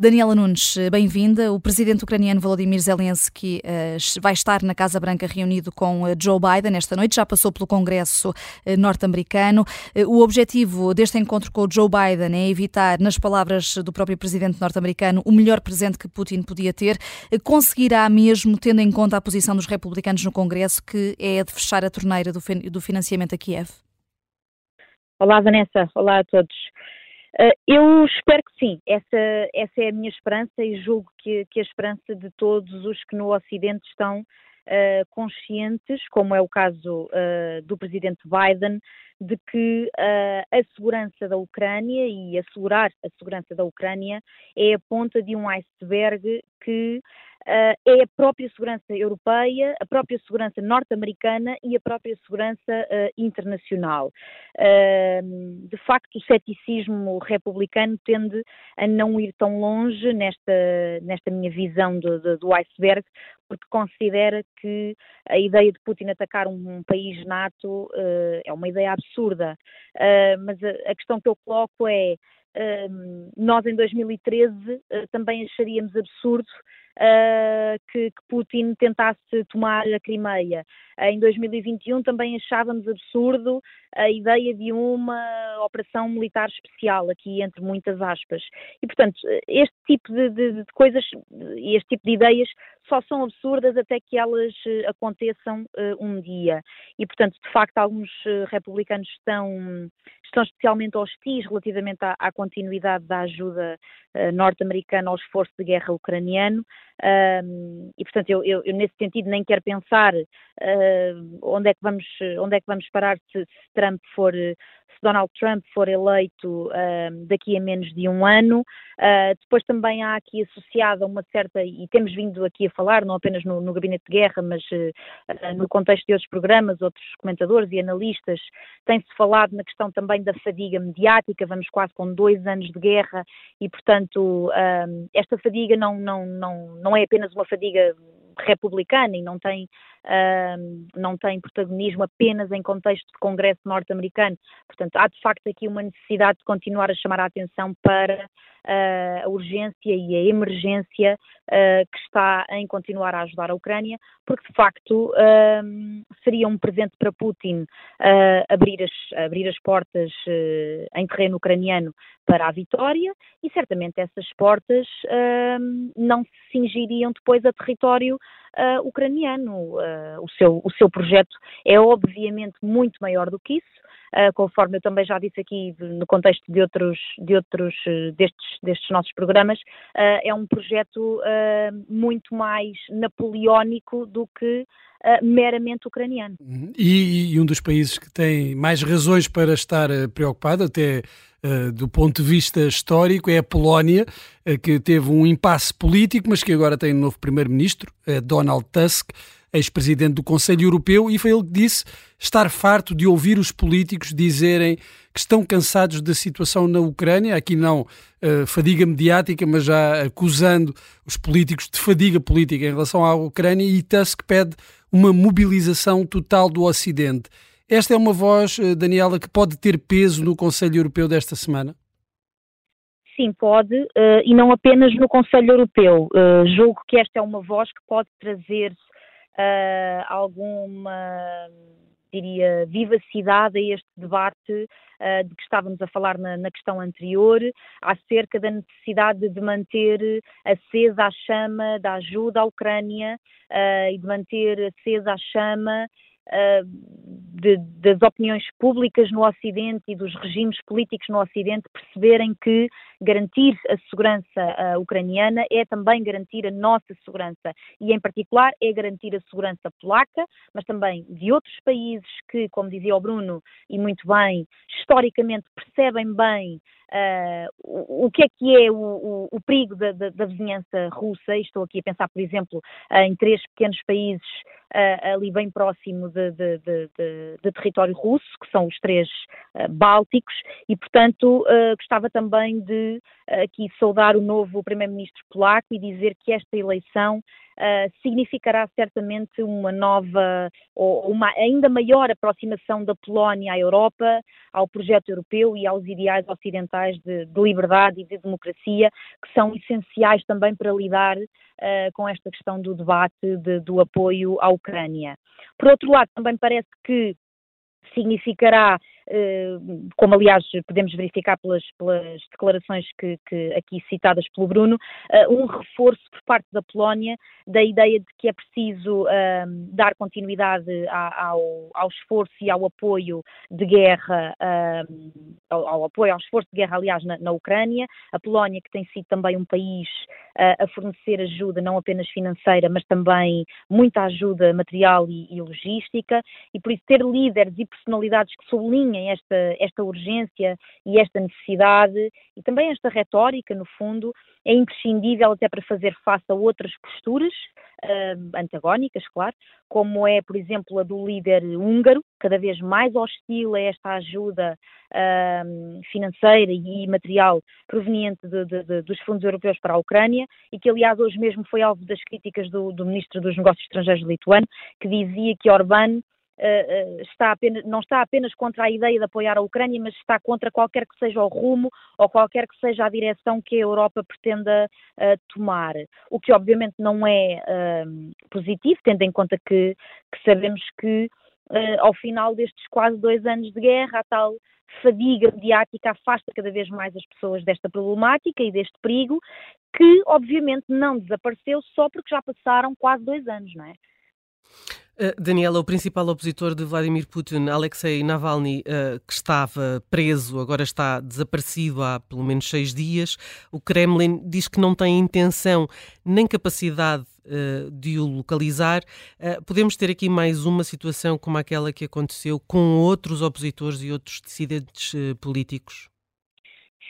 Daniela Nunes, bem-vinda. O presidente ucraniano Volodymyr Zelensky uh, vai estar na Casa Branca reunido com uh, Joe Biden esta noite, já passou pelo Congresso uh, norte-americano. o objetivo deste encontro com Joe Biden é evitar, nas palavras do próprio presidente norte-americano, o melhor presente que Putin podia ter. conseguirá mesmo, tendo em conta a posição dos republicanos no Congresso, que é a de fechar a torneira do financiamento a Kiev? Olá, Vanessa. Olá a todos. Uh, eu espero que sim, essa, essa é a minha esperança e julgo que, que a esperança de todos os que no Ocidente estão uh, conscientes, como é o caso uh, do presidente Biden, de que a segurança da Ucrânia e assegurar a segurança da Ucrânia é a ponta de um iceberg que uh, é a própria segurança europeia, a própria segurança norte-americana e a própria segurança uh, internacional. Uh, de facto, o ceticismo republicano tende a não ir tão longe nesta, nesta minha visão do, do, do iceberg, porque considera que a ideia de Putin atacar um, um país NATO uh, é uma ideia absurda. Uh, mas a, a, questão que eu coloco é. Uh, nós em 2013 também acharíamos absurdo uh, que, que, Putin tentasse tomar a Crimeia. Em 2021 também achávamos absurdo a ideia de uma operação militar especial, aqui entre muitas aspas. E, portanto, este tipo de, de, de coisas, este tipo de ideias só são absurdas até que elas eh, aconteçam uh, um dia. E, portanto, de facto, alguns uh, republicanos estão, estão especialmente hostis relativamente à, à continuidade da ajuda uh, norte-americana ao esforço de guerra ucraniano. e, portanto, eu, eu, eu, nesse sentido nem quero pensar onde, é que vamos, onde é que vamos parar se, se Trump for se Donald Trump for eleito uh, daqui a menos de um ano. Uh, depois também há aqui associada uma certa, e temos vindo aqui a falar, não apenas no, no Gabinete de Guerra, mas uh, no contexto de outros programas, outros comentadores e analistas, tem-se falado na questão também da fadiga mediática, vamos quase com dois anos de guerra e, portanto, esta fadiga não, não, não, não é apenas uma fadiga republicana e não tem, uh, não tem protagonismo apenas em contexto de Congresso norte-americano. Portanto, há de facto aqui uma necessidade de continuar a chamar a atenção para uh, a urgência e a emergência uh, que está em continuar a ajudar a Ucrânia, porque de facto seria um presente para Putin abrir, as, abrir as portas em terreno ucraniano para a vitória e certamente essas portas não se cingiriam depois a território ucraniano. O, seu, o seu projeto é obviamente muito maior do que isso. Uh, conforme eu também já disse aqui no contexto de outros, de outros destes, destes nossos programas, uh, é um projeto muito mais napoleónico do que meramente ucraniano. Uhum. E, e, um dos países que tem mais razões para estar preocupado, até Uh, do ponto de vista histórico, é a Polónia, uh, que teve um impasse político, mas que agora tem um novo primeiro-ministro, uh, Donald Tusk, ex-presidente do Conselho Europeu, e foi ele que disse estar farto de ouvir os políticos dizerem que estão cansados da situação na Ucrânia, aqui não fadiga mediática, mas já acusando os políticos de fadiga política em relação à Ucrânia, e Tusk pede uma mobilização total do Ocidente. Esta é uma voz, eh, Daniela, que pode ter peso no Conselho Europeu desta semana? Sim, pode, uh, e não apenas no Conselho Europeu. Uh, julgo que esta é uma voz que pode trazer uh, alguma, diria, vivacidade a este debate de que estávamos a falar na, na, questão anterior, acerca da necessidade de manter acesa a chama da ajuda à Ucrânia e de manter acesa a chama uh, de, das opiniões públicas no Ocidente e dos regimes políticos no Ocidente perceberem que garantir a segurança uh, ucraniana é também garantir a nossa segurança e, em particular, é garantir a segurança polaca, mas também de outros países que, como dizia o Bruno, e muito bem, historicamente percebem bem Uh, o, o, que é que é o, o, o perigo da, da, da, vizinhança russa? Estou aqui a pensar, por exemplo, uh, em três pequenos países uh, ali bem próximo de, de, de, de, território russo, que são os três bálticos, e, portanto, gostava também de aqui saudar o novo primeiro-ministro polaco e dizer que esta eleição uh, significará certamente uma nova ou uma ainda maior aproximação da Polónia à Europa, ao projeto europeu e aos ideais ocidentais de, de liberdade e de democracia, que são essenciais também para lidar uh, com esta questão do debate de, do apoio à Ucrânia. Por outro lado, também parece que significará eh, como aliás podemos verificar pelas, pelas declarações que, que, aqui citadas pelo Bruno, eh, um reforço por parte da Polónia da ideia de que é preciso ehm, dar continuidade ao, ao, esforço e ao apoio de guerra, ehm, ao, ao, apoio ao esforço de guerra, aliás, na, na, Ucrânia. A Polónia, que tem sido também um país uh, a fornecer ajuda, não apenas financeira, mas também muita ajuda material e, e logística, e por isso ter líderes e personalidades que sublinhem esta, esta urgência e esta necessidade e também esta retórica, no fundo, é imprescindível até para fazer face a outras posturas uh, antagónicas, claro, como é, por exemplo, a do líder húngaro, cada vez mais hostil a esta ajuda uh, financeira e material proveniente de, de, de, dos fundos europeus para a Ucrânia e que, aliás, hoje mesmo foi alvo das críticas do, do ministro dos Negócios Estrangeiros lituano, que dizia que Orbán está apenas, não está apenas contra a ideia de apoiar a Ucrânia, mas está contra qualquer que seja o rumo ou qualquer que seja a direção que a Europa pretenda uh, tomar. O que obviamente não é uh, positivo, tendo em conta que, que sabemos que ao final destes quase dois anos de guerra, a tal fadiga mediática afasta cada vez mais as pessoas desta problemática e deste perigo, que obviamente não desapareceu só porque já passaram quase dois anos, não é? Uh, Daniela, o principal opositor de Vladimir Putin, Alexei Navalny, uh, que estava preso, agora está desaparecido há pelo menos seis dias. O Kremlin diz que não tem intenção nem capacidade uh, de o localizar. podemos ter aqui mais uma situação como aquela que aconteceu com outros opositores e outros dissidentes políticos?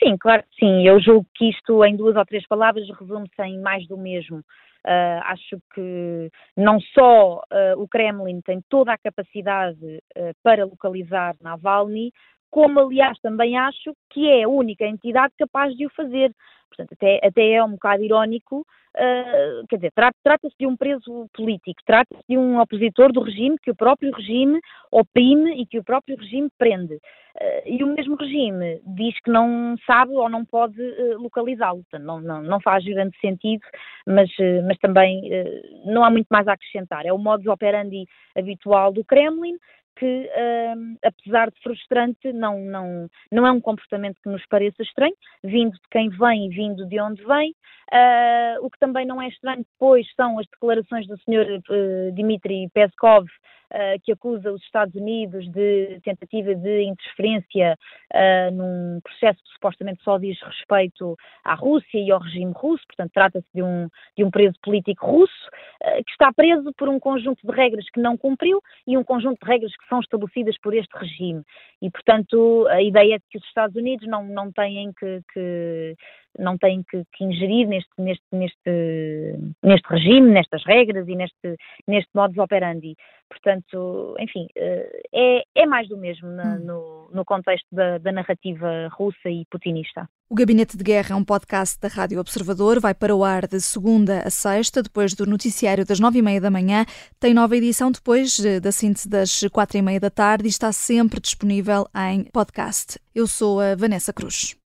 Sim, claro que sim. Eu julgo que isto, em duas ou três palavras, resume-se em mais do mesmo. Uh, acho que não só uh, o Kremlin tem toda a capacidade uh, para localizar Navalny, como aliás também acho que é a única entidade capaz de o fazer. Portanto, até, até é um bocado irónico, uh, quer dizer, trata-se de um preso político, trata-se de um opositor do regime que o próprio regime oprime e que o próprio regime prende. Uh, e o mesmo regime diz que não sabe ou não pode uh, localizá-lo. Não, não, não faz grande sentido, mas, mas também não há muito mais a acrescentar. É o modus operandi habitual do Kremlin, que, uh, apesar de frustrante, não, não, não é um comportamento que nos pareça estranho, vindo de quem vem e vindo de onde vem. Uh, o que também não é estranho depois são as declarações do Sr. Uh, Dmitry Peskov, uh, que acusa os Estados Unidos de tentativa de interferência uh, num processo que supostamente só diz respeito à Rússia e ao regime russo, portanto trata-se de um, de um preso político russo, está preso por um conjunto de regras que não cumpriu e um conjunto de regras que são estabelecidas por este regime. E, portanto, a ideia é que os Estados Unidos não, não têm que, que não têm que, que, ingerir neste, neste, neste, neste regime, nestas regras e neste, neste modus operandi. Portanto, enfim, eh, é, é mais do mesmo na, hum. no, no contexto da, da narrativa russa e putinista. O Gabinete de Guerra é um podcast da Rádio Observador, vai para o ar de segunda a sexta, depois do noticiário das nove e meia da manhã. Tem nova edição depois eh, da síntese das quatro e meia da tarde e está sempre disponível em podcast. Eu sou a Vanessa Cruz.